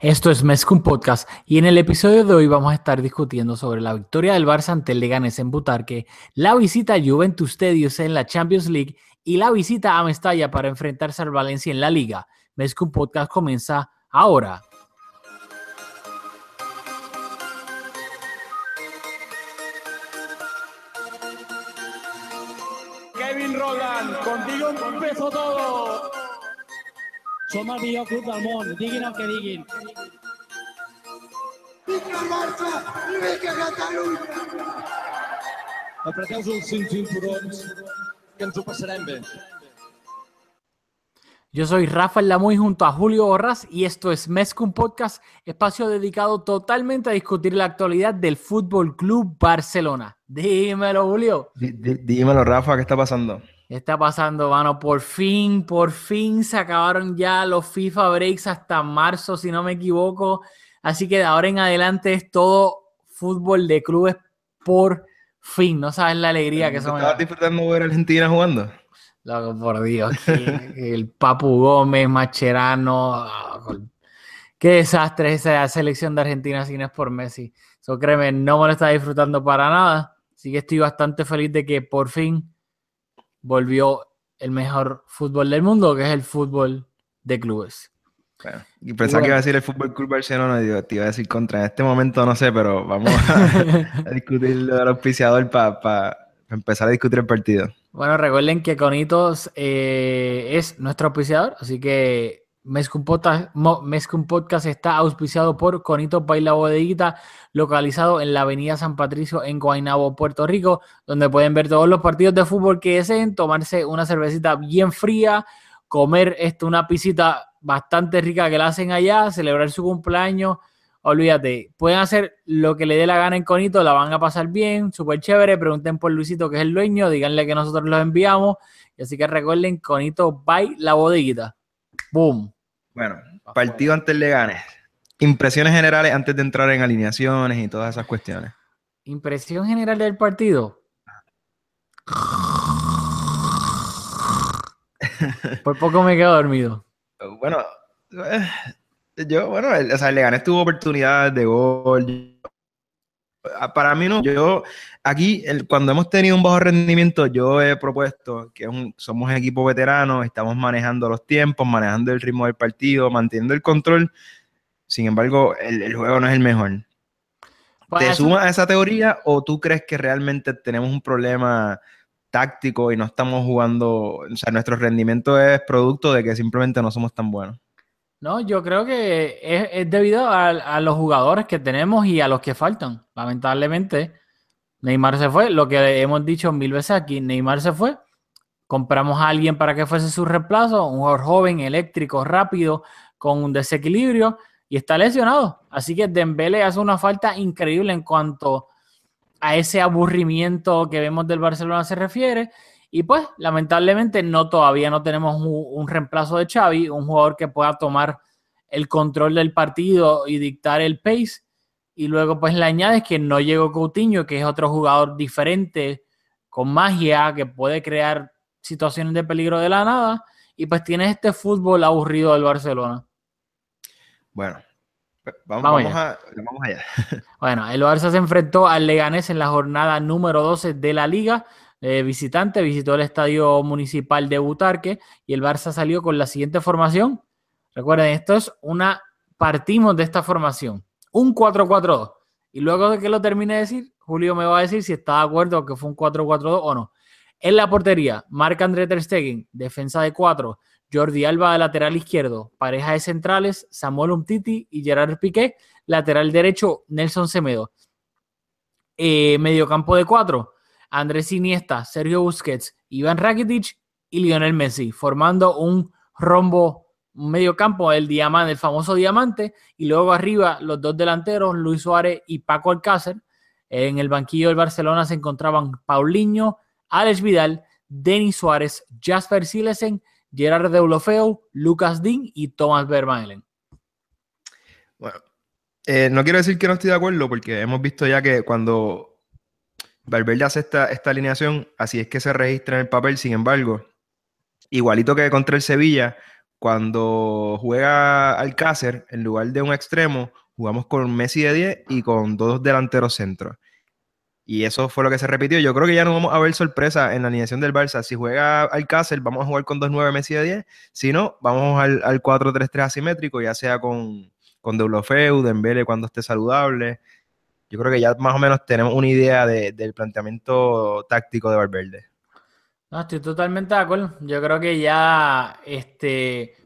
Esto es Mezcum Podcast y en el episodio de hoy vamos a estar discutiendo sobre la victoria del Barça ante el Leganés en Butarque, la visita a Juventus Stadium en la Champions League y la visita a Mestalla para enfrentarse al Valencia en la Liga. Mezcum Podcast comienza ahora. Som el millor club del món, diguin el que diguin. Vinga Barça i vinga Catalunya! Apreteu els cinc cinturons, que ens ho passarem bé. Yo soy Rafael Lamuy junto a Julio Borras y esto es Mezcum Podcast, espacio dedicado totalmente a discutir la actualidad del Fútbol Club Barcelona. Dímelo, Julio. Dí- dí- Dímelo, Rafa, ¿qué está pasando? ¿Qué está pasando, mano? Por fin, por fin se acabaron ya los FIFA Breaks hasta marzo, si no me equivoco. Así que de ahora en adelante es todo fútbol de clubes por fin. No sabes la alegría que eso me ¿Estabas da. disfrutando ver a Argentina jugando? Loco, por Dios, el Papu Gómez, Macherano, qué desastre esa selección de Argentina si no es por Messi. Eso créeme, no me lo está disfrutando para nada. Así que estoy bastante feliz de que por fin volvió el mejor fútbol del mundo, que es el fútbol de clubes. Bueno, y pensaba que iba a decir el Fútbol Club Barcelona, digo, te iba a decir contra. En este momento no sé, pero vamos a, a discutir lo del auspiciador para empezar a discutir el partido. Bueno, recuerden que Conitos eh, es nuestro auspiciador, así que Mezcum Podcast, está auspiciado por Conitos Baila Bodeguita, localizado en la Avenida San Patricio en Guaynabo, Puerto Rico, donde pueden ver todos los partidos de fútbol que deseen, tomarse una cervecita bien fría, comer esto, una pisita bastante rica que la hacen allá, celebrar su cumpleaños. Olvídate, pueden hacer lo que le dé la gana en Conito, la van a pasar bien, súper chévere. Pregunten por Luisito, que es el dueño, díganle que nosotros los enviamos. Y así que recuerden, Conito, bye la bodeguita. Boom. Bueno, partido ante el Leganes. Impresiones generales antes de entrar en alineaciones y todas esas cuestiones. Impresión general del partido. Por poco me quedo dormido. Bueno, eh, yo, bueno, el, o sea, el Leganés tuvo oportunidades de gol. Ah, Para mí no, yo aquí el- cuando hemos tenido un bajo rendimiento, yo he propuesto que un- somos equipo veterano, estamos manejando los tiempos, manejando el ritmo del partido, manteniendo el control. Sin embargo, el, el juego no es el mejor. Pues ¿Te sumas a esa teoría o tú crees que realmente tenemos un problema táctico y no estamos jugando, o sea, nuestro rendimiento es producto de que simplemente no somos tan buenos? No, yo creo que es, debido a, a los jugadores que tenemos y a los que faltan. Lamentablemente, Neymar se fue. Lo que hemos dicho mil veces aquí, Neymar se fue. Compramos a alguien para que fuese su reemplazo, un jugador joven, eléctrico, rápido, con un desequilibrio y está lesionado. Así que Dembélé hace una falta increíble en cuanto a ese aburrimiento que vemos del Barcelona se refiere. Y pues, lamentablemente, no todavía no tenemos un, un reemplazo de Xavi, un jugador que pueda tomar el control del partido y dictar el pace. Y luego, pues, le añades que no llegó Coutinho, que es otro jugador diferente, con magia, que puede crear situaciones de peligro de la nada. Y pues tienes este fútbol aburrido del Barcelona. Bueno, pues, vamos, Vamos vamos, a, vamos allá. Bueno, el Barça se enfrentó al Leganés en la jornada número 12 de la liga. Eh, visitante visitó el estadio municipal de Butarque y el Barça salió con la siguiente formación. Recuerden, esto es una. Partimos de esta formación, un 4-4-2. Y luego de que lo termine de decir, Julio me va a decir si está de acuerdo que fue un 4-4-2 o no. En la portería, Marc André Ter Stegen, defensa de 4, Jordi Alba de lateral izquierdo, pareja de centrales, Samuel Umtiti y Gerard Piqué, lateral derecho, Nelson Semedo. Eh, mediocampo de 4, Andrés Iniesta, Sergio Busquets, Iván Rakitic y Lionel Messi, formando un rombo medio campo, el diamante, el famoso diamante, y luego arriba los dos delanteros, Luis Suárez y Paco Alcácer. En el banquillo del Barcelona se encontraban Paulinho, Alex Vidal, Denis Suárez, Jasper Silesen, Gerard Deulofeu, Lucas Dean y Thomas Vermaelen. Bueno, eh, no quiero decir que no estoy de acuerdo, porque hemos visto ya que cuando Valverde hace esta, esta alineación, así es que se registra en el papel, sin embargo, igualito que contra el Sevilla, cuando juega Alcácer, en lugar de un extremo, jugamos con Messi de 10 y con dos delanteros centros. Y eso fue lo que se repitió. Yo creo que ya no vamos a ver sorpresa en la alineación del Barça. Si juega Alcácer, vamos a jugar con 2-9 Messi de 10. Si no, vamos al, al 4-3-3 asimétrico, ya sea con, con Deulofeu, Dembele cuando esté saludable. Yo creo que ya más o menos tenemos una idea de, del planteamiento táctico de Valverde. No, estoy totalmente de acuerdo. Yo creo que ya, este,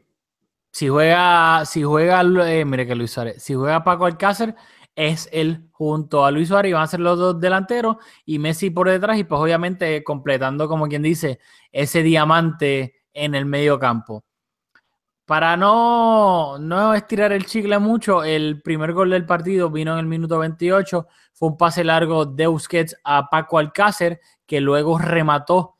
si juega, si juega, eh, mire que Luis Suárez, si juega Paco Alcácer, es él junto a Luis Suárez y van a ser los dos delanteros y Messi por detrás y pues obviamente completando, como quien dice, ese diamante en el medio campo. Para no, no estirar el chicle mucho, el primer gol del partido vino en el minuto 28. Fue un pase largo de Busquets a Paco Alcácer, que luego remató.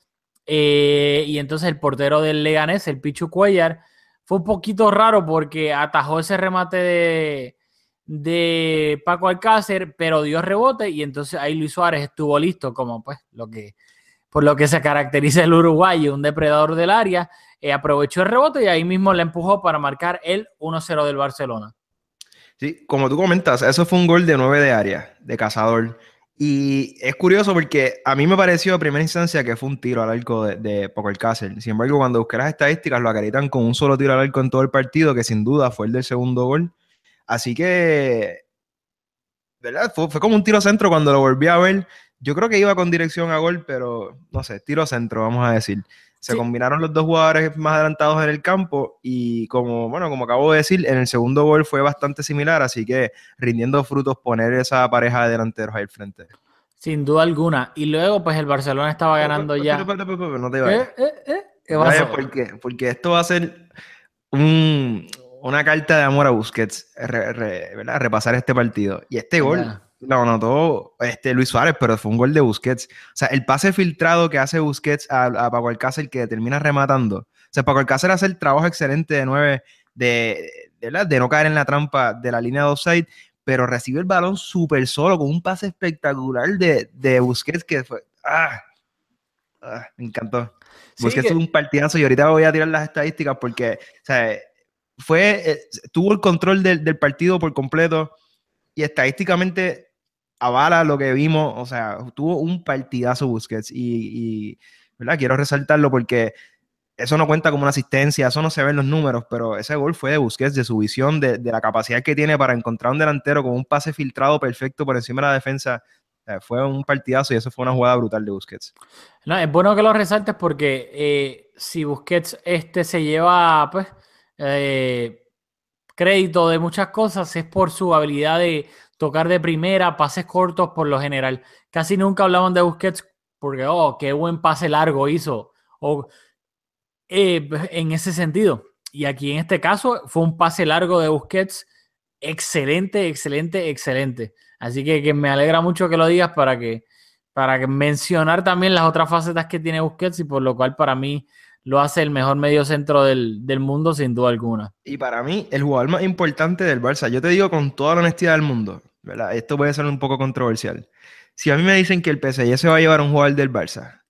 Eh, y entonces el portero del Leganés, el Pichu Cuellar, fue un poquito raro porque atajó ese remate de, de Paco Alcácer, pero dio rebote y entonces ahí Luis Suárez estuvo listo, como pues lo que por lo que se caracteriza el uruguayo, un depredador del área, eh, aprovechó el rebote y ahí mismo le empujó para marcar el 1-0 del Barcelona. Sí, como tú comentas, eso fue un gol de 9 de área, de cazador. Y es curioso porque a mí me pareció a primera instancia que fue un tiro al arco de, de. Sin embargo, cuando busqué las estadísticas, lo acreditan con un solo tiro al arco en todo el partido, que sin duda fue el del segundo gol. Así que, ¿verdad? Fue, fue como un tiro centro cuando lo volví a ver. Yo creo que iba con dirección a gol, pero no sé, tiro centro, vamos a decir. Se Sí. combinaron los dos jugadores más adelantados en el campo y como, bueno, como acabo de decir, en el segundo gol fue bastante similar, así que rindiendo frutos poner esa pareja de delanteros ahí al frente. Sin duda alguna. Y luego, pues el Barcelona estaba ganando Pero, ya. pero, pero, pero, No te vayas. Eh, eh, eh, ¿Qué Vaya, porque, porque esto va a ser un- una carta de amor a Busquets, re- re- ¿verdad? repasar este partido. Y este gol. Lo anotó este, Luis Suárez, pero fue un gol de Busquets. O sea, el pase filtrado que hace Busquets a, a Paco Alcácer que termina rematando. O sea, Paco Alcácer hace el trabajo excelente de nueve, de, de, de no caer en la trampa de la línea de offside, pero recibe el balón súper solo con un pase espectacular de, de Busquets que fue... ¡Ah! Ah, me encantó. Sí, Busquets que- tuvo un partidazo y ahorita voy a tirar las estadísticas porque, o sea, fue, eh, tuvo el control del, del partido por completo y estadísticamente avala lo que vimos, o sea, tuvo un partidazo Busquets y. Quiero resaltarlo porque eso no cuenta como una asistencia, eso no se ve en los números, pero ese gol fue de Busquets, de su visión, de, la capacidad que tiene para encontrar un delantero con un pase filtrado perfecto por encima de la defensa. Fue un partidazo y eso fue una jugada brutal de Busquets. No, es bueno que lo resaltes porque eh, si Busquets este se lleva pues eh, crédito de muchas cosas es por su habilidad de tocar de primera, pases cortos por lo general. Casi nunca hablaban de Busquets porque, oh, qué buen pase largo hizo. O eh, en ese sentido. Y aquí en este caso fue un pase largo de Busquets excelente, excelente, excelente. Así que, que me alegra mucho que lo digas para que para mencionar también las otras facetas que tiene Busquets y por lo cual para mí lo hace el mejor medio centro del, del mundo sin duda alguna. Y para mí, el jugador más importante del Barça, yo te digo con toda la honestidad del mundo, ¿verdad? Esto puede ser un poco controversial. Si a mí me dicen que el PSG se va a llevar a un jugador del Barça,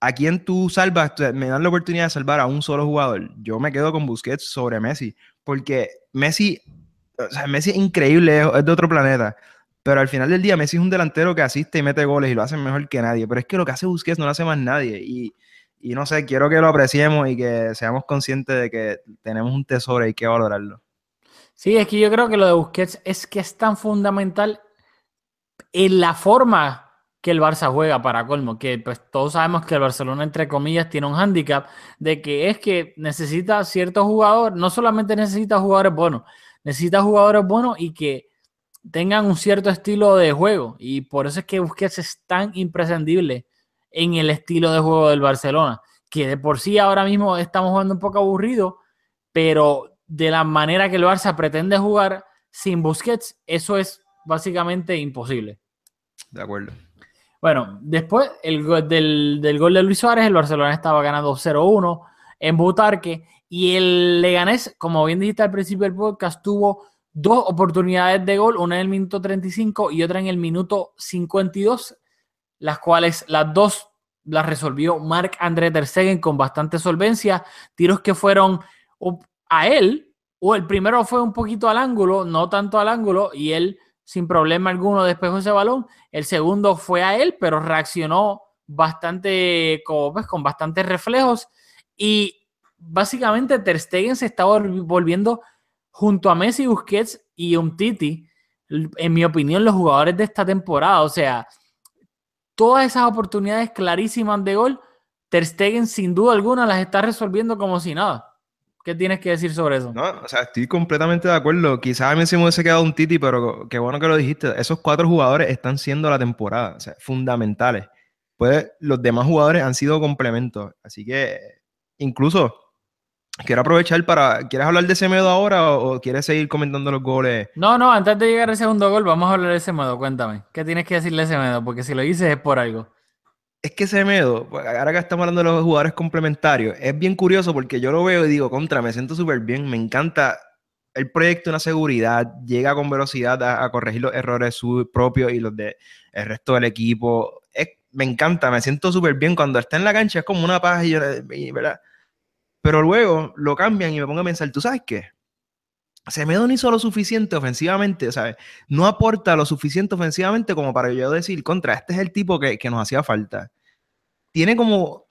¿a quién tú salvas? Me dan la oportunidad de salvar a un solo jugador. Yo me quedo con Busquets sobre Messi, porque Messi, o sea, Messi es increíble, es de otro planeta. Pero al final del día, Messi es un delantero que asiste y mete goles y lo hace mejor que nadie. Pero es que lo que hace Busquets no lo hace más nadie. Y, y no sé, quiero que lo apreciemos y que seamos conscientes de que tenemos un tesoro y hay que valorarlo. Sí, es que yo creo que lo de Busquets es que es tan fundamental en la forma que el Barça juega para colmo, que pues todos sabemos que el Barcelona entre comillas tiene un hándicap de que es que necesita ciertos jugadores, no solamente necesita jugadores buenos, necesita jugadores buenos y que tengan un cierto estilo de juego y por eso es que Busquets es tan imprescindible en el estilo de juego del Barcelona, que de por sí ahora mismo estamos jugando un poco aburrido, pero de la manera que el Barça pretende jugar sin Busquets, eso es básicamente imposible. De acuerdo. Bueno, después el del, del, gol de Luis Suárez, el Barcelona estaba ganando 0-1 en Butarque y el Leganés, como bien dijiste al principio del podcast, tuvo dos oportunidades de gol, una en el minuto 35 y otra en el minuto 52, las cuales las dos las resolvió Marc André Ter Stegen con bastante solvencia, tiros que fueron a él, o el primero fue un poquito al ángulo, no tanto al ángulo, y él sin problema alguno despejó ese balón. El segundo fue a él, pero reaccionó bastante con, pues, con bastantes reflejos. Y básicamente Ter Stegen se estaba volviendo junto a Messi, Busquets y Umtiti, en mi opinión, los jugadores de esta temporada. O sea, todas esas oportunidades clarísimas de gol, Ter Stegen sin duda alguna las está resolviendo como si nada. ¿Qué tienes que decir sobre eso? No, o sea, estoy completamente de acuerdo. Quizás a mí se me hubiese quedado un Titi, pero qué bueno que lo dijiste. Esos cuatro jugadores están siendo la temporada, o sea, fundamentales. Pues los demás jugadores han sido complementos. Así que, incluso, quiero aprovechar para. ¿Quieres hablar de ese medo ahora o, quieres seguir comentando los goles? No, no, antes de llegar al segundo gol, vamos a hablar de ese medo. Cuéntame, ¿qué tienes que decirle a ese medo? Porque si lo dices es por algo es que Semedo, pues, ahora que estamos hablando de los jugadores complementarios, es bien curioso porque yo lo veo y digo, contra, me siento súper bien, me encanta el proyecto, una seguridad, llega con velocidad a, corregir los errores su, propios y los del el resto del equipo. me encanta, me siento súper bien. Cuando está en la cancha es como una paz y, ¿verdad? Pero luego lo cambian y me pongo a pensar, ¿tú sabes qué? Semedo no hizo lo suficiente ofensivamente, ¿sabes? No aporta lo suficiente ofensivamente como para yo decir, contra, este es el tipo que, nos hacía falta. Tiene como,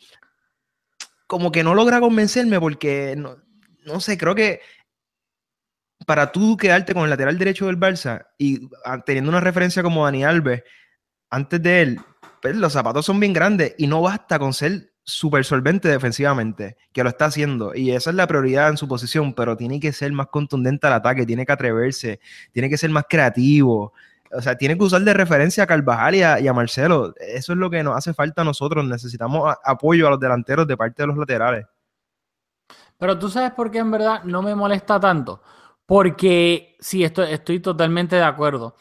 como que no logra convencerme porque, no, no sé, creo que para tú quedarte con el lateral derecho del Barça y ah, teniendo una referencia como Dani Alves, antes de él, pues los zapatos son bien grandes y no basta con ser súper solvente defensivamente, que lo está haciendo, y esa es la prioridad en su posición, pero tiene que ser más contundente al ataque, tiene que atreverse, tiene que ser más creativo, o sea, tiene que usar de referencia a Carvajal y a, Marcelo, eso es lo que nos hace falta a nosotros, necesitamos apoyo a los delanteros de parte de los laterales. Pero tú sabes por qué en verdad no me molesta tanto, porque sí, estoy, estoy totalmente de acuerdo,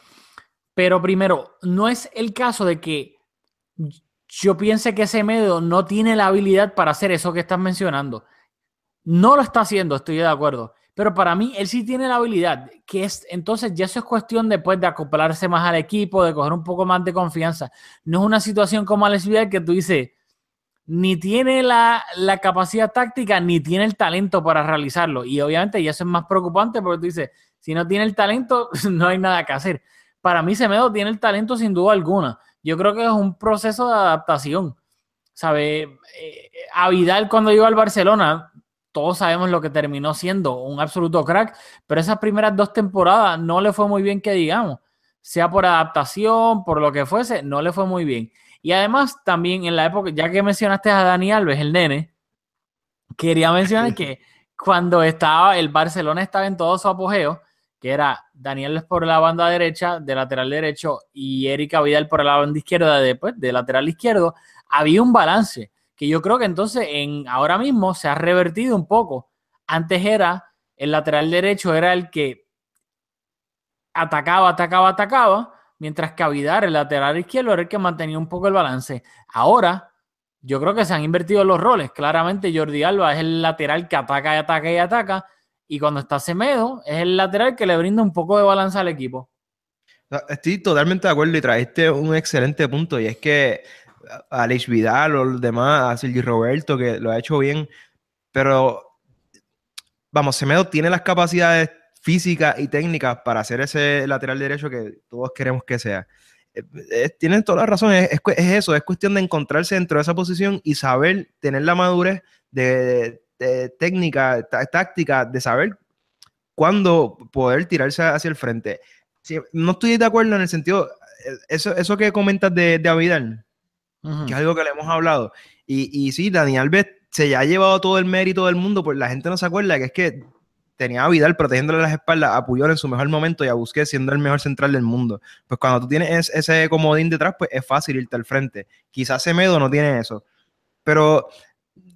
pero primero, no es el caso de que yo pienso que ese medio no tiene la habilidad para hacer eso que estás mencionando. No lo está haciendo, estoy de acuerdo. Pero para mí, él sí tiene la habilidad, que es, entonces ya eso es cuestión después de acoplarse más al equipo, de coger un poco más de confianza. No es una situación como Alex Vidal que tú dices, ni tiene la, la, capacidad táctica, ni tiene el talento para realizarlo. Y obviamente ya eso es más preocupante porque tú dices, si no tiene el talento, no hay nada que hacer. Para mí, Semedo tiene el talento sin duda alguna yo creo que es un proceso de adaptación. ¿Sabe? Eh, a Vidal cuando llegó al Barcelona, todos sabemos lo que terminó siendo un absoluto crack, pero esas primeras dos temporadas no le fue muy bien que digamos, sea por adaptación, por lo que fuese, no le fue muy bien. Y además también en la época, ya que mencionaste a Dani Alves, el nene, quería mencionar que cuando estaba el Barcelona estaba en todo su apogeo, que era Daniel por la banda derecha, de lateral derecho, y Erika Vidal por la banda izquierda, de, pues, de lateral izquierdo, había un balance que yo creo que entonces en, ahora mismo se ha revertido un poco. Antes era el lateral derecho, era el que atacaba, atacaba, atacaba, mientras que Vidal, el lateral izquierdo, era el que mantenía un poco el balance. Ahora, yo creo que se han invertido los roles. Claramente Jordi Alba es el lateral que ataca y ataca y ataca, y cuando está Semedo, es el lateral que le brinda un poco de balance al equipo. Estoy totalmente de acuerdo y traiste un excelente punto. Y es que a Alex Vidal o los demás, a Sergio Roberto, que lo ha hecho bien. Pero, vamos, Semedo tiene las capacidades físicas y técnicas para hacer ese lateral derecho que todos queremos que sea. Eh, tienen toda la razón, es, es, eso, es cuestión de encontrarse dentro de esa posición y saber tener la madurez de, técnica, táctica, de saber cuándo poder tirarse hacia el frente. no estoy de acuerdo en el sentido, eh, eso, eso que comentas de, de Avidal, que es algo que le hemos hablado. Y, y sí, Dani Alves se ya ha llevado todo el mérito del mundo, pues la gente no se acuerda que es que tenía a Vidal protegiéndole las espaldas a Puyol en su mejor momento y a Busquets siendo el mejor central del mundo. Pues cuando tú tienes ese comodín detrás, pues es fácil irte al frente. Quizás Semedo no tiene eso. Pero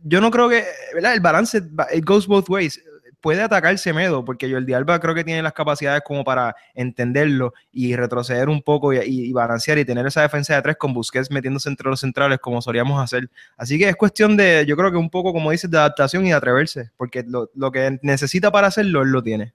yo no creo que, ¿verdad? El balance, it goes both ways. puede atacar Semedo, porque Jordi Alba creo que tiene las capacidades como para entenderlo y retroceder un poco y, y balancear y tener esa defensa de tres con Busquets metiéndose entre los centrales como solíamos hacer. Así que es cuestión de, yo creo que un poco, como dices, de adaptación y de atreverse, porque lo, lo que necesita para hacerlo, él lo tiene.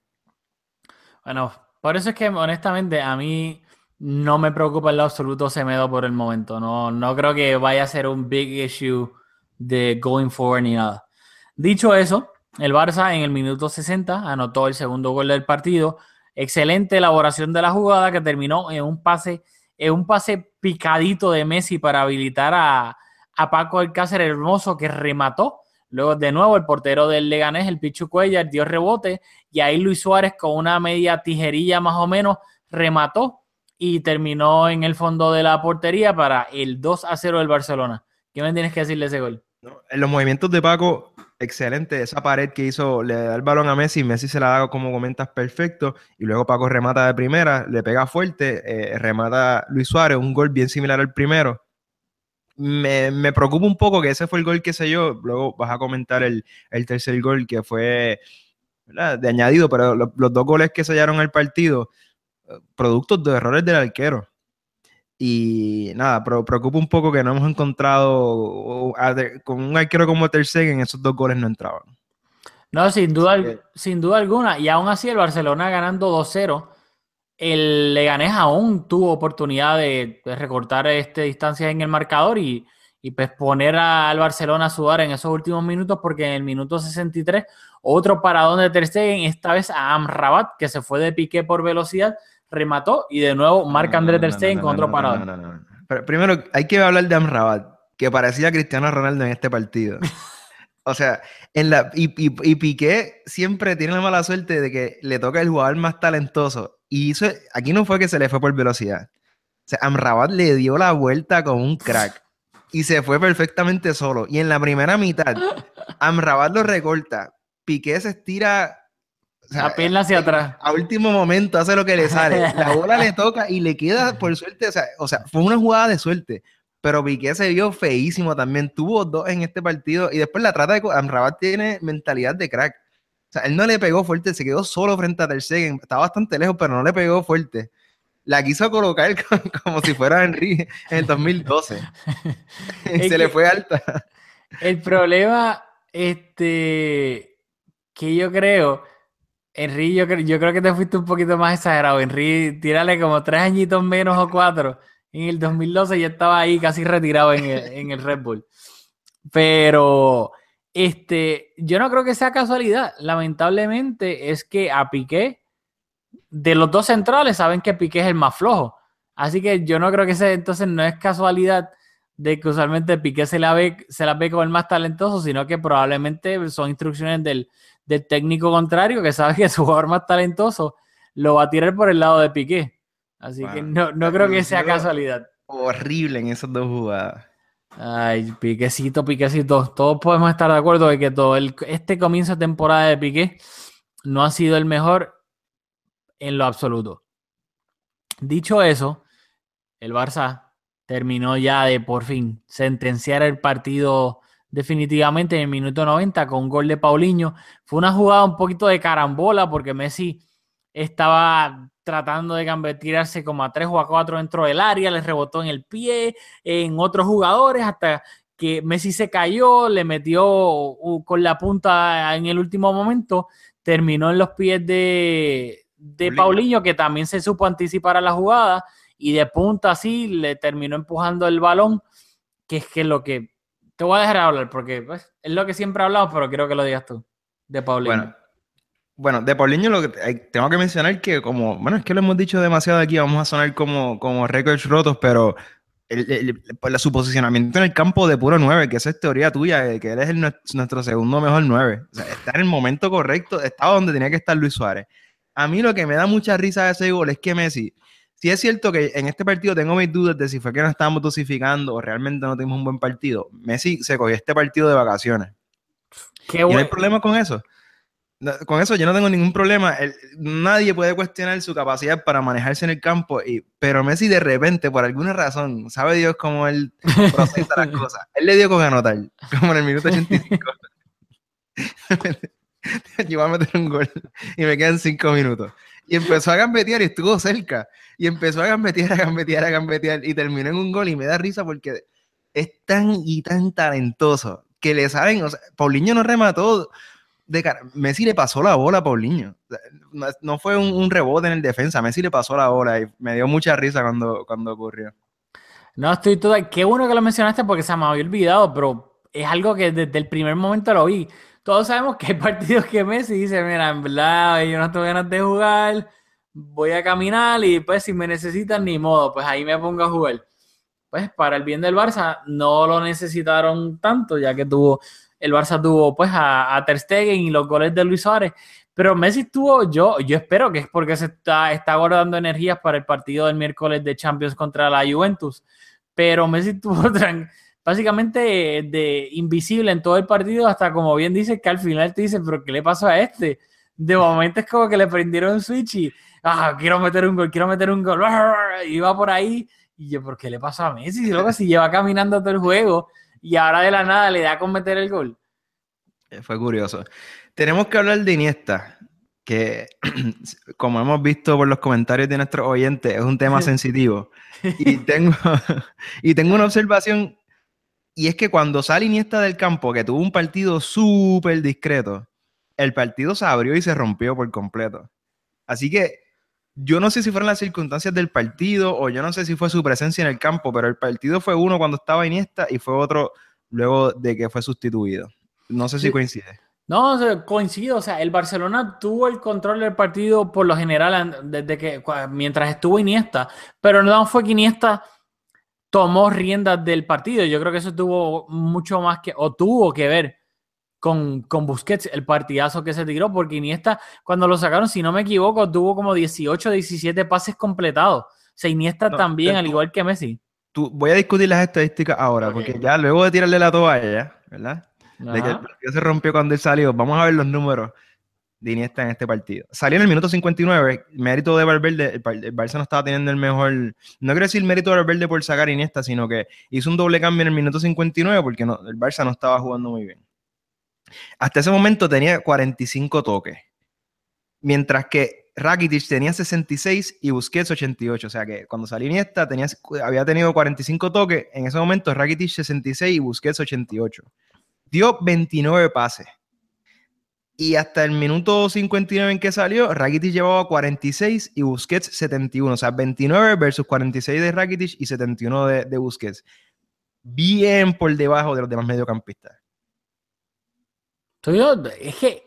Bueno, por eso es que honestamente a mí no me preocupa en lo absoluto Semedo por el momento. No, no creo que vaya a ser un big issue de going forward ni nada. Dicho eso, el Barça en el minuto 60 anotó el segundo gol del partido. Excelente elaboración de la jugada que terminó en un pase, en un pase picadito de Messi para habilitar a, a Paco Alcácer Hermoso que remató. Luego de nuevo el portero del Leganés, el Pichu Cuellar, dio rebote y ahí Luis Suárez con una media tijerilla más o menos remató y terminó en el fondo de la portería para el 2 a 0 del Barcelona. ¿Qué me tienes que decir de ese gol? En los movimientos de Paco, excelente. Esa pared que hizo, le da el balón a Messi, Messi se la da como comentas perfecto, y luego Paco remata de primera, le pega fuerte, eh, remata Luis Suárez, un gol bien similar al primero. Me, me, preocupa un poco que ese fue el gol que sé yo, luego vas a comentar el, el tercer gol que fue de añadido, pero lo, los dos goles que sellaron el partido, eh, productos de errores del arquero. Y nada, pero preocupa un poco que no hemos encontrado con un arquero como Ter Stegen, esos dos goles no entraban. No, sin duda, sin duda alguna. Y aún así el Barcelona ganando 2-0, el Leganés aún tuvo oportunidad de, de recortar este, distancias en el marcador y, y pues poner a, al Barcelona a sudar en esos últimos minutos porque en el minuto 63 otro paradón de Ter Stegen, esta vez a Amrabat, que se fue de piqué por velocidad, remató y de nuevo marca André Ter Stegen con otro parado. Primero, hay que hablar de Amrabat, que parecía Cristiano Ronaldo en este partido. o sea, en la, y, y, y, Piqué siempre tiene la mala suerte de que le toca el jugador más talentoso. Y eso, aquí no fue que se le fue por velocidad. O sea, Amrabat le dio la vuelta con un crack y se fue perfectamente solo. Y en la primera mitad, Amrabat lo recorta. Piqué se estira o sea, la hacia atrás. A último momento hace lo que le sale. La bola le toca y le queda por suerte. O sea, o sea, fue una jugada de suerte. Pero Piqué se vio feísimo también. Tuvo dos en este partido. Y después la trata de. Amrabat tiene mentalidad de crack. O sea, él no le pegó fuerte. Se quedó solo frente a Ter Stegen. Estaba bastante lejos, pero no le pegó fuerte. La quiso colocar como, si fuera Henry en el 2012. se que, le fue alta. El problema, este, que yo creo Henry, yo, yo, creo que te fuiste un poquito más exagerado. Henry, tírale como tres añitos menos o cuatro. En el 2012 ya estaba ahí casi retirado en el, en el Red Bull. Pero este, yo no creo que sea casualidad. Lamentablemente es que a Piqué, de los dos centrales, saben que Piqué es el más flojo. Así que yo no creo que ese, entonces no es casualidad de que usualmente Piqué se la ve, se la ve como el más talentoso, sino que probablemente son instrucciones del, del técnico contrario que sabe que su jugador más talentoso lo va a tirar por el lado de Piqué. Así wow. que no, no creo que sea casualidad. Horrible en esas dos jugadas. Ay, Piquecito, Piquecito. Todos podemos estar de acuerdo de que todo el, este comienzo de temporada de Piqué no ha sido el mejor en lo absoluto. Dicho eso, el Barça terminó ya de por fin sentenciar el partido definitivamente en el minuto 90 con gol de Paulinho. Fue una jugada un poquito de carambola porque Messi estaba tratando de tirarse como a 3 o a 4 dentro del área, le rebotó en el pie, en otros jugadores, hasta que Messi se cayó, le metió con la punta en el último momento, terminó en los pies de, de Paulinho, que también se supo anticipar a la jugada, y de punta así le terminó empujando el balón, que es que lo que te voy a dejar hablar porque pues, es lo que siempre hablamos, pero quiero que lo digas tú, de Paulinho. Bueno, bueno de Paulinho lo que tengo que mencionar que como, bueno, es que lo hemos dicho demasiado aquí, vamos a sonar como, como récords rotos, pero el, el, el, su posicionamiento en el campo de puro 9, que esa es teoría tuya, que él es nuestro segundo mejor 9. O sea, está en el momento correcto, estaba donde tenía que estar Luis Suárez. A mí lo que me da mucha risa de ese gol es que Messi, si es cierto que en este partido tengo mis dudas de si fue que nos estábamos dosificando o realmente no tuvimos un buen partido. Messi se cogió este partido de vacaciones. Qué y no hay problema con eso. Con eso yo no tengo ningún problema. El, nadie puede cuestionar su capacidad para manejarse en el campo. Y, pero Messi de repente, por alguna razón, sabe Dios cómo él procesa las cosas. Él le dio con anotar, como en el minuto 85. yo voy a meter un gol y me quedan cinco minutos. Y empezó a gambetear y estuvo cerca. Y empezó a gambetear, a gambetear, a gambetear y terminó en un gol y me da risa porque es tan y tan talentoso que le saben, o sea, Paulinho no remató de cara. Messi le pasó la bola a Paulinho. No, fue un, un, rebote en el defensa, Messi le pasó la bola y me dio mucha risa cuando, cuando ocurrió. No, estoy toda. Qué bueno que lo mencionaste porque se me había olvidado, pero es algo que desde el primer momento lo vi. Todos sabemos que hay partidos que Messi dice: Mira, en verdad, yo no tengo ganas de jugar, voy a caminar y pues si me necesitan, ni modo, pues ahí me pongo a jugar. Pues para el bien del Barça no lo necesitaron tanto, ya que tuvo el Barça tuvo pues a, a, Ter Stegen y los goles de Luis Suárez, pero Messi tuvo, yo, yo espero que es porque se está, está guardando energías para el partido del miércoles de Champions contra la Juventus, pero Messi tuvo básicamente de invisible en todo el partido hasta como bien dice que al final te dice, pero ¿qué le pasó a este? De momento es como que le prendieron un switch y, ah, quiero meter un gol, quiero meter un gol, y va por ahí, y yo, ¿por qué le pasó a Messi? Y luego si lleva caminando todo el juego, y ahora de la nada le da con meter el gol. Eh, fue curioso. Tenemos que hablar de Iniesta, que como hemos visto por los comentarios de nuestros oyentes, es un tema sensitivo. Y tengo, y tengo una observación, y es que cuando sale Iniesta del campo, que tuvo un partido súper discreto, el partido se abrió y se rompió por completo. Así que yo no sé si fueron las circunstancias del partido o yo no sé si fue su presencia en el campo, pero el partido fue uno cuando estaba Iniesta y fue otro luego de que fue sustituido. No sé si coincide. No, coincide. O sea, el Barcelona tuvo el control del partido por lo general desde que mientras estuvo Iniesta, pero no fue que Iniesta tomó riendas del partido. Yo creo que eso tuvo mucho más que, o tuvo que ver con, con, Busquets, el partidazo que se tiró, porque Iniesta, cuando lo sacaron, si no me equivoco, tuvo como 18, 17 pases completados. O sea, Iniesta no, también, tú, al igual que Messi. Tú, voy a discutir las estadísticas ahora, okay. porque ya luego de tirarle la toalla, ¿verdad? Ajá. De que el partido se rompió cuando él salió. Vamos a ver los números de Iniesta en este partido. Salió en el minuto 59, mérito de Valverde, el, Barça no estaba teniendo el mejor, no quiero decir mérito de Valverde por sacar a Iniesta, sino que hizo un doble cambio en el minuto 59 porque el Barça no estaba jugando muy bien. Hasta ese momento tenía 45 toques. Mientras que Rakitic tenía 66 y Busquets 88. O sea que cuando salió Iniesta tenía, había tenido 45 toques. En ese momento Rakitic 66 y Busquets 88. Dio 29 pases. Y hasta el minuto 59 en que salió, Rakitic llevaba 46 y Busquets 71. O sea, 29 versus 46 de Rakitic y 71 de, de Busquets. Bien por debajo de los demás mediocampistas. Es que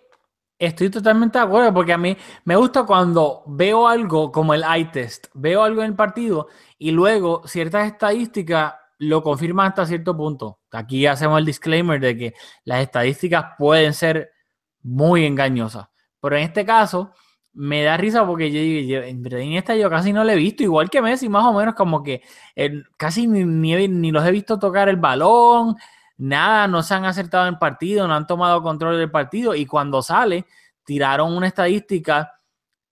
estoy totalmente de acuerdo porque a mí me gusta cuando veo algo como el eye test, veo algo en el partido y luego ciertas estadísticas lo confirman hasta cierto punto. Aquí hacemos el disclaimer de que las estadísticas pueden ser muy engañosas, pero en este caso me da risa porque yo digo, en esta yo casi no le he visto, igual que Messi, más o menos como que casi ni, ni, ni los he visto tocar el balón, nada, no se han acertado en el partido, no han tomado control del partido y cuando sale, tiraron una estadística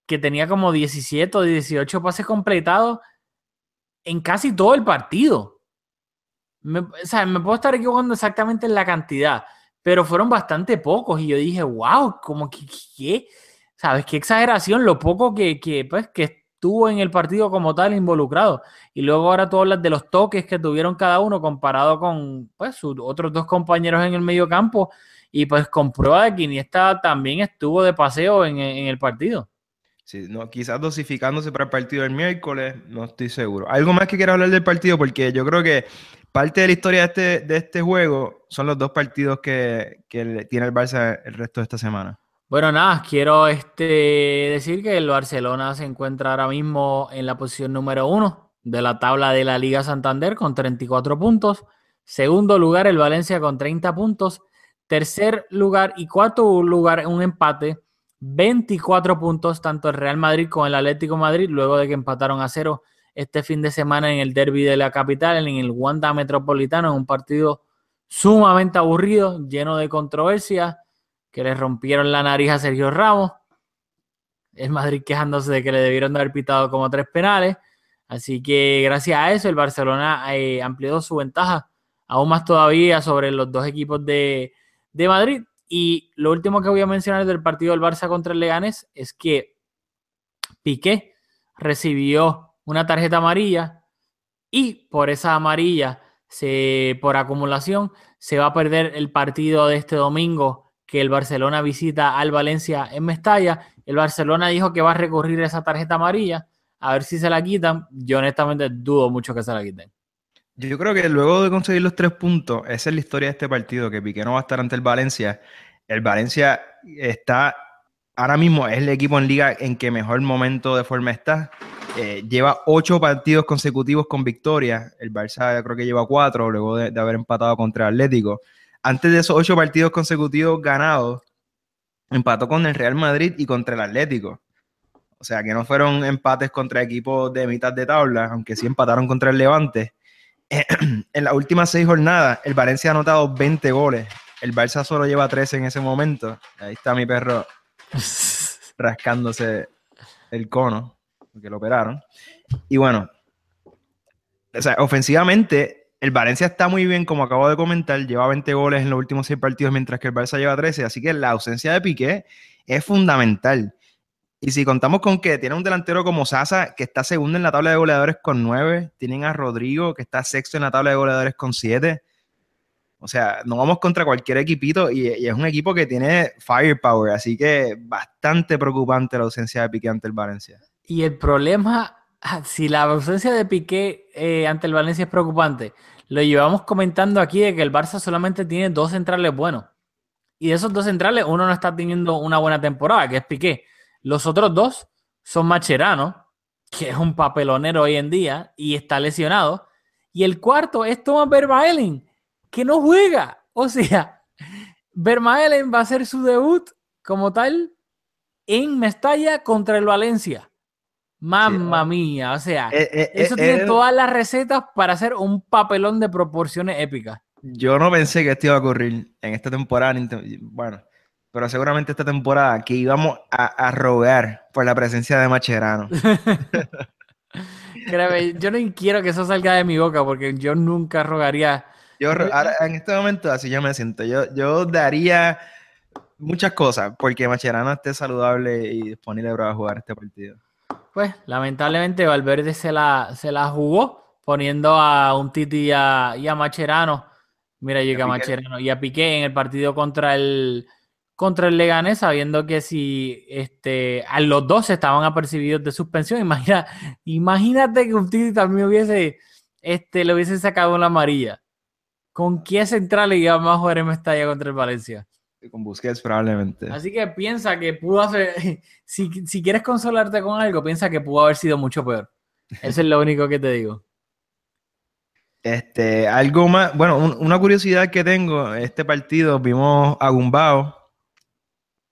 que tenía como 17 o 18 pases completados en casi todo el partido. Me, o sea, me puedo estar equivocando exactamente en la cantidad, pero fueron bastante pocos y yo dije, wow, como que. ¿Sabes? Qué exageración, lo poco que, que, pues, que estuvo en el partido como tal involucrado. Y luego ahora tú hablas de los toques que tuvieron cada uno comparado con pues, sus otros dos compañeros en el medio campo. Y pues comprueba que Iniesta también estuvo de paseo en el partido. Sí, no, quizás dosificándose para el partido del miércoles, no estoy seguro. Algo más que quiero hablar del partido, porque yo creo que parte de la historia de este, de este juego son los dos partidos que, que tiene el Barça el resto de esta semana. Bueno, nada, quiero este, decir que el Barcelona se encuentra ahora mismo en la posición número uno de la tabla de la Liga Santander con 34 puntos. Segundo lugar, el Valencia con 30 puntos. Tercer lugar y cuarto lugar, un empate, 24 puntos, tanto el Real Madrid como el Atlético Madrid, luego de que empataron a cero este fin de semana en el derby de la capital, en el Wanda Metropolitano, en un partido sumamente aburrido, lleno de controversia que le rompieron la nariz a Sergio Ramos. El Madrid quejándose de que le debieron de haber pitado como tres penales. Así que gracias a eso el Barcelona eh, amplió su ventaja aún más todavía sobre los dos equipos de, de, Madrid. Y lo último que voy a mencionar del partido del Barça contra el Leganés es que Piqué recibió una tarjeta amarilla y por esa amarilla, se, por acumulación, se va a perder el partido de este domingo que el Barcelona visita al Valencia en Mestalla. El Barcelona dijo que va a recurrir esa tarjeta amarilla a ver si se la quitan. Yo honestamente dudo mucho que se la quiten. Yo creo que luego de conseguir los tres puntos, esa es la historia de este partido, que Piqué no va a estar ante el Valencia. El Valencia está, ahora mismo es el equipo en liga en que mejor momento de forma está. Eh, lleva ocho partidos consecutivos con victoria. El Barça creo que lleva cuatro, luego de, de haber empatado contra el Atlético. Antes de esos ocho partidos consecutivos ganados, empató con el Real Madrid y contra el Atlético. O sea, que no fueron empates contra equipos de mitad de tabla, aunque sí empataron contra el Levante. en las últimas seis jornadas, el Valencia ha anotado 20 goles. El Barça solo lleva 13 en ese momento. Ahí está mi perro rascándose el cono, porque lo operaron. Y bueno, o sea, ofensivamente, el Valencia está muy bien, como acabo de comentar, lleva 20 goles en los últimos seis partidos, mientras que el Barça lleva 13. Así que la ausencia de Piqué es fundamental. Y si contamos con que tiene un delantero como Sasa, que está segundo en la tabla de goleadores con 9, tienen a Rodrigo, que está sexto en la tabla de goleadores con 7. O sea, no vamos contra cualquier equipito y, y, es un equipo que tiene firepower, así que bastante preocupante la ausencia de Piqué ante el Valencia. Y el problema, si la ausencia de Piqué eh, ante el Valencia es preocupante, lo llevamos comentando aquí de que el Barça solamente tiene dos centrales buenos. Y de esos dos centrales, uno no está teniendo una buena temporada, que es Piqué. Los otros dos son Macherano, que es un papelonero hoy en día y está lesionado. Y el cuarto es Thomas Vermaelen, que no juega. O sea, Vermaelen va a hacer su debut como tal en Mestalla contra el Valencia. Mamma sí, mía, o sea, eh, eh, eso eh, tiene todas las recetas para hacer un papelón de proporciones épicas. Yo no pensé que esto iba a ocurrir en esta temporada. Bueno, pero seguramente esta temporada que íbamos a, a rogar por la presencia de Macherano. Créeme, yo no quiero que eso salga de mi boca porque yo nunca rogaría. Yo ahora, en este momento así yo me siento. Yo, yo daría muchas cosas porque Macherano esté saludable y disponible para jugar este partido. Pues lamentablemente Valverde se la, se la jugó poniendo a un Titi y a, y a Macherano. Mira, llega Macherano y a Piqué en el partido contra el contra el Leganés, sabiendo que si este, a los dos estaban apercibidos de suspensión, imagina, imagínate que un Titi también hubiese, este, le hubiese sacado una amarilla. ¿Con qué central íbamos a jugar en Mestalla contra el Valencia? Con Busquets probablemente. Así que piensa que pudo hacer, si, si quieres consolarte con algo, piensa que pudo haber sido mucho peor. Eso es lo único que te digo. Este, algo más, bueno, un, una curiosidad que tengo, este partido vimos a Gumbao,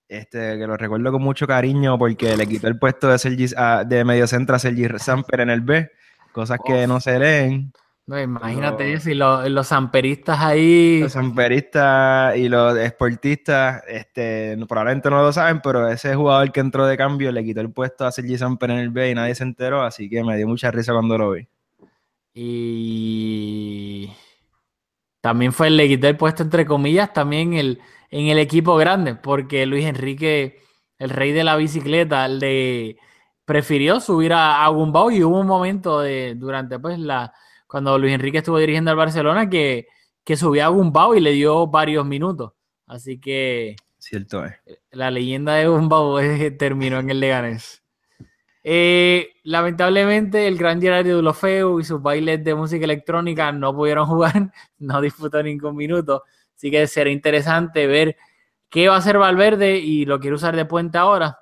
este, que lo recuerdo con mucho cariño porque le quitó el puesto de, Sergi, de medio centro a Sergi Samper en el B, cosas que oh. no se leen. No, imagínate y los, los samperistas ahí. Los samperistas y los esportistas, este, probablemente no lo saben, pero ese jugador que entró de cambio le quitó el puesto a Sergi Samper en el B y nadie se enteró, así que me dio mucha risa cuando lo vi. Y también fue, le quitó el puesto entre comillas, también el, en el equipo grande, porque Luis Enrique, el rey de la bicicleta, le prefirió subir a, a Gumbau y hubo un momento de, durante pues la cuando Luis Enrique estuvo dirigiendo al Barcelona que, que subió a Gumbau y le dio varios minutos. Así que cierto es. La leyenda de Gumbau terminó en el Leganés. Eh, lamentablemente el gran Gerard Dulofeu y sus bailes de música electrónica no pudieron jugar, no disputó ningún minuto. Así que será interesante ver qué va a hacer Valverde y lo quiero usar de puente ahora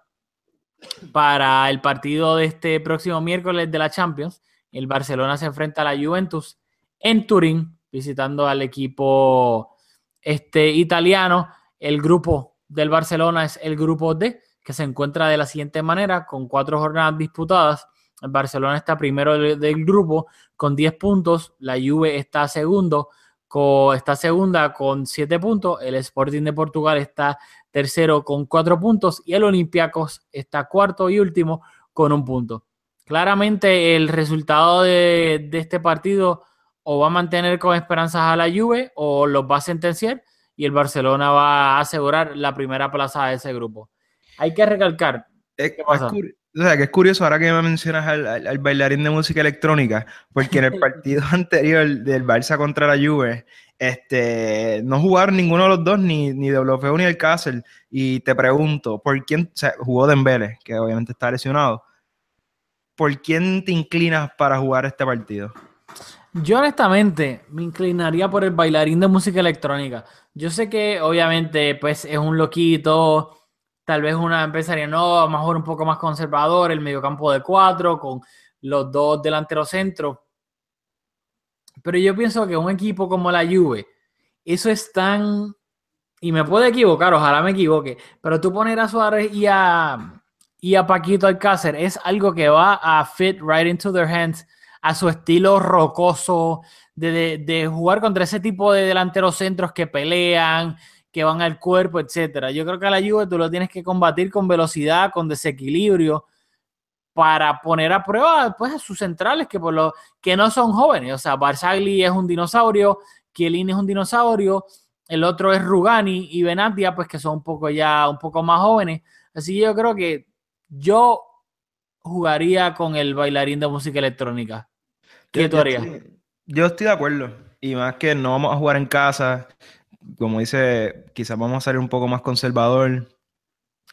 para el partido de este próximo miércoles de la Champions. El Barcelona se enfrenta a la Juventus en Turín, visitando al equipo este, italiano. El grupo del Barcelona es el grupo D, que se encuentra de la siguiente manera, con cuatro jornadas disputadas. El Barcelona está primero del, grupo con 10 puntos, la Juve está segundo con, está segunda con 7 puntos, el Sporting de Portugal está tercero con 4 puntos y el Olympiacos está cuarto y último con un punto. Claramente el resultado de, de, este partido o va a mantener con esperanzas a la Juve o los va a sentenciar y el Barcelona va a asegurar la primera plaza de ese grupo. Hay que recalcar. Es, ¿Qué pasa? es curi- o sea, que es curioso ahora que me mencionas al, al- al bailarín de música electrónica, porque en el partido anterior del Barça contra la Juve, este, no jugaron ninguno de los dos, ni, ni WFU ni el Castle. Y te pregunto, ¿por quién, o sea, jugó Dembele, que obviamente está lesionado? ¿Por quién te inclinas para jugar este partido? Yo honestamente me inclinaría por el bailarín de música electrónica. Yo sé que obviamente pues es un loquito, tal vez una empezaría, no, a lo mejor un poco más conservador, el mediocampo de cuatro con los dos delanteros centros. Pero yo pienso que un equipo como la Juve, eso es tan... Y me puedo equivocar, ojalá me equivoque, pero tú poner a Suárez y a, y a Paquito Alcácer es algo que va a fit right into their hands a su estilo rocoso, de, de- de jugar contra ese tipo de delanteros centros que pelean, que van al cuerpo, etcétera. Yo creo que a la Juve tú lo tienes que combatir con velocidad, con desequilibrio, para poner a prueba pues, a sus centrales que, por lo, que no son jóvenes. O sea, Barzagli es un dinosaurio, Chiellini es un dinosaurio, el otro es Rugani y Benatia, pues que son un poco ya un poco más jóvenes. Así que yo creo que yo jugaría con el bailarín de música electrónica. ¿Qué Yo- tú yo harías? estoy- Yo estoy de acuerdo. Y más que no vamos a jugar en casa. Como dice, quizás vamos a salir un poco más conservador.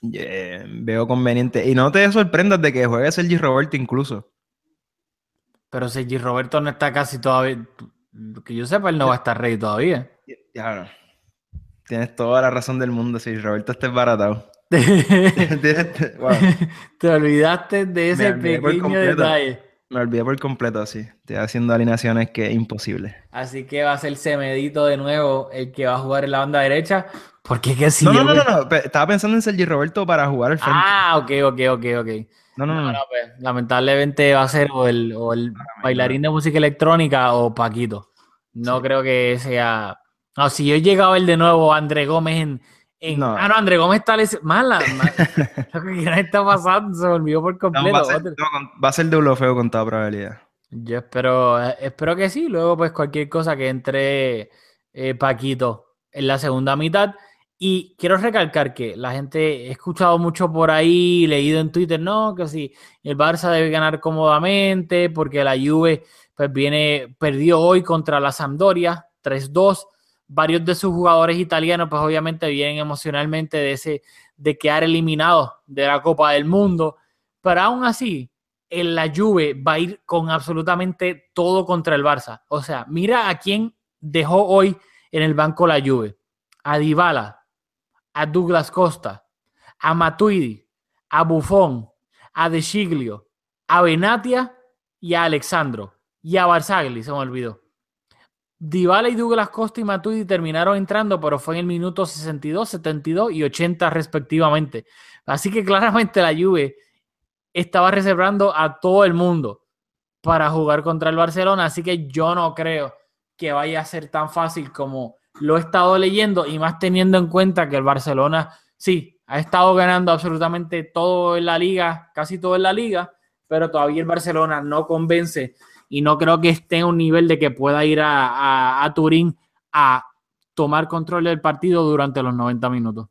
Veo conveniente. Y no te sorprendas de que juegue Sergi Roberto incluso. Pero Sergi Roberto no está casi todavía. Que yo sepa, él no va a estar ready todavía. Ya no. Tienes toda la razón del mundo. Sergi Roberto está embaratado. Te olvidaste de ese pequeño detalle. Me olvidé por completo así. Estoy haciendo alineaciones que es imposible. Así que va a ser Semedito de nuevo el que va a jugar en la banda derecha. Porque que si No, no, no, no, Estaba pensando en Sergi Roberto para jugar al frente. Ah, ok, ok, ok, ok. no, no, no. No, no, pues, lamentablemente va a ser o el, o el bailarín de música electrónica o Paquito. No Sí. creo que sea. No, si yo llegaba a ver de nuevo André Gómez en. En- No. Ah, no, André Gómez está les... Mala, Lo que está pasando, se me olvidó por No, completo. va, a ser, no, va a ser de Ulofeo con toda probabilidad. Yo espero, eh, espero que sí. Luego, pues cualquier cosa que entre eh, Paquito en la segunda mitad. Y quiero recalcar que la gente, he escuchado mucho por ahí, leído en Twitter, no, que si el Barça debe ganar cómodamente porque la Juve pues viene, perdió hoy contra la Sampdoria 3-2. Varios de sus jugadores italianos pues obviamente vienen emocionalmente de ese, de quedar eliminados de la Copa del Mundo. Pero aún así, en la Juve va a ir con absolutamente todo contra el Barça. O sea, mira a quién dejó hoy en el banco la Juve. A Dybala, a Douglas Costa, a Matuidi, a Buffon, a De Sciglio, a Benatia y a Alexandro. Y a Barzagli, se me olvidó. Dybala y Douglas Costa y Matuidi terminaron entrando, pero fue en el minuto 62, 72 y 80 respectivamente. Así que claramente la Juve estaba reservando a todo el mundo para jugar contra el Barcelona, así que yo no creo que vaya a ser tan fácil como lo he estado leyendo y más teniendo en cuenta que el Barcelona sí ha estado ganando absolutamente todo en la liga, casi todo en la liga, pero todavía el Barcelona no convence y no creo que esté a un nivel de que pueda ir a, a- a Turín a tomar control del partido durante los 90 minutos.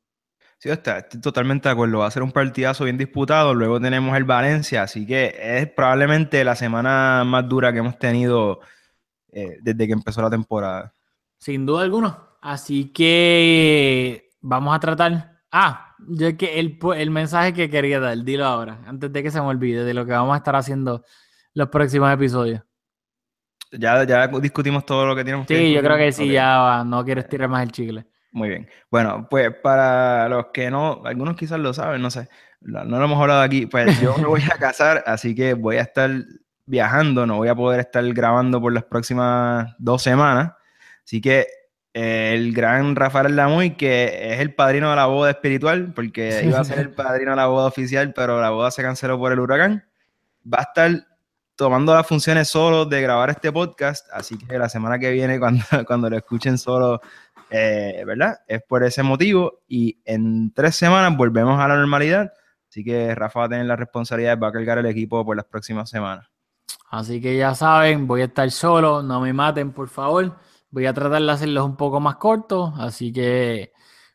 Sí, está, estoy totalmente de acuerdo. Va a ser un partidazo bien disputado. Luego tenemos el Valencia, así que es probablemente la semana más dura que hemos tenido eh, desde que empezó la temporada. Sin duda alguna. Así que vamos a tratar. Ah, yo es que el, el mensaje que quería dar, dilo ahora, antes de que se me olvide de lo que vamos a estar haciendo los próximos episodios. Ya, ya discutimos todo lo que tenemos que Sí, yo creo que sí, Ok, ya va, no quiero estirar más el chicle. Muy bien. Bueno, pues para los que no, algunos quizás lo saben, no sé, no, no lo hemos hablado aquí, pues yo me voy a casar, así que voy a estar viajando, no voy a poder estar grabando por las próximas dos semanas. Así que eh, el gran Rafael Lamuy, que es el padrino de la boda espiritual, porque iba a ser el padrino de la boda oficial, pero la boda se canceló por el huracán, va a estar tomando las funciones solo de grabar este podcast, así que la semana que viene, cuando, cuando lo escuchen solo, eh, ¿verdad? Es por ese motivo y en tres semanas volvemos a la normalidad, así que Rafa va a tener la responsabilidad, va a cargar el equipo por las próximas semanas. Así que ya saben, voy a estar solo, no me maten, por favor. Voy a tratar de hacerlos un poco más cortos, así que,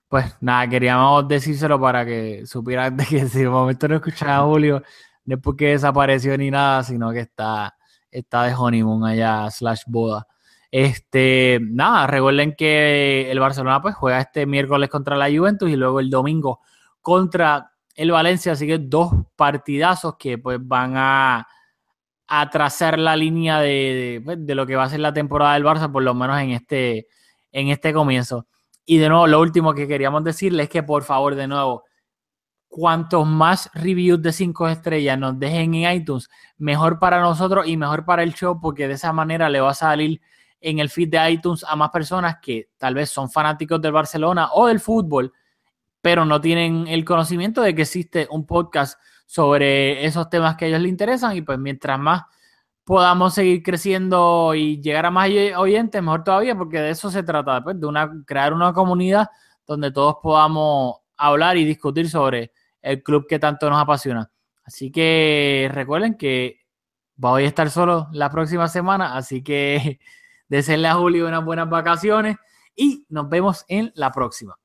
pues nada, queríamos decírselo para que supieran de que si de momento no escuchan a Julio, no es porque desapareció ni nada, sino que está, está de honeymoon allá, slash boda. Este, nada, recuerden que el Barcelona pues juega este miércoles contra la Juventus y luego el domingo contra el Valencia, así que dos partidazos que pues van a, a trazar la línea de, pues, de, lo que va a ser la temporada del Barça, por lo menos en este, en este comienzo. Y de nuevo, lo último que queríamos decirles es que por favor, de nuevo, cuantos más reviews de 5 estrellas nos dejen en iTunes, mejor para nosotros y mejor para el show, porque de esa manera le va a salir en el feed de iTunes a más personas que tal vez son fanáticos del Barcelona o del fútbol, pero no tienen el conocimiento de que existe un podcast sobre esos temas que a ellos les interesan. Y pues mientras más podamos seguir creciendo y llegar a más oyentes, mejor todavía, porque de eso se trata, pues, de una, crear una comunidad donde todos podamos hablar y discutir sobre el club que tanto nos apasiona. Así que recuerden que voy a estar solo la próxima semana, así que deseenle a Julio unas buenas vacaciones y nos vemos en la próxima.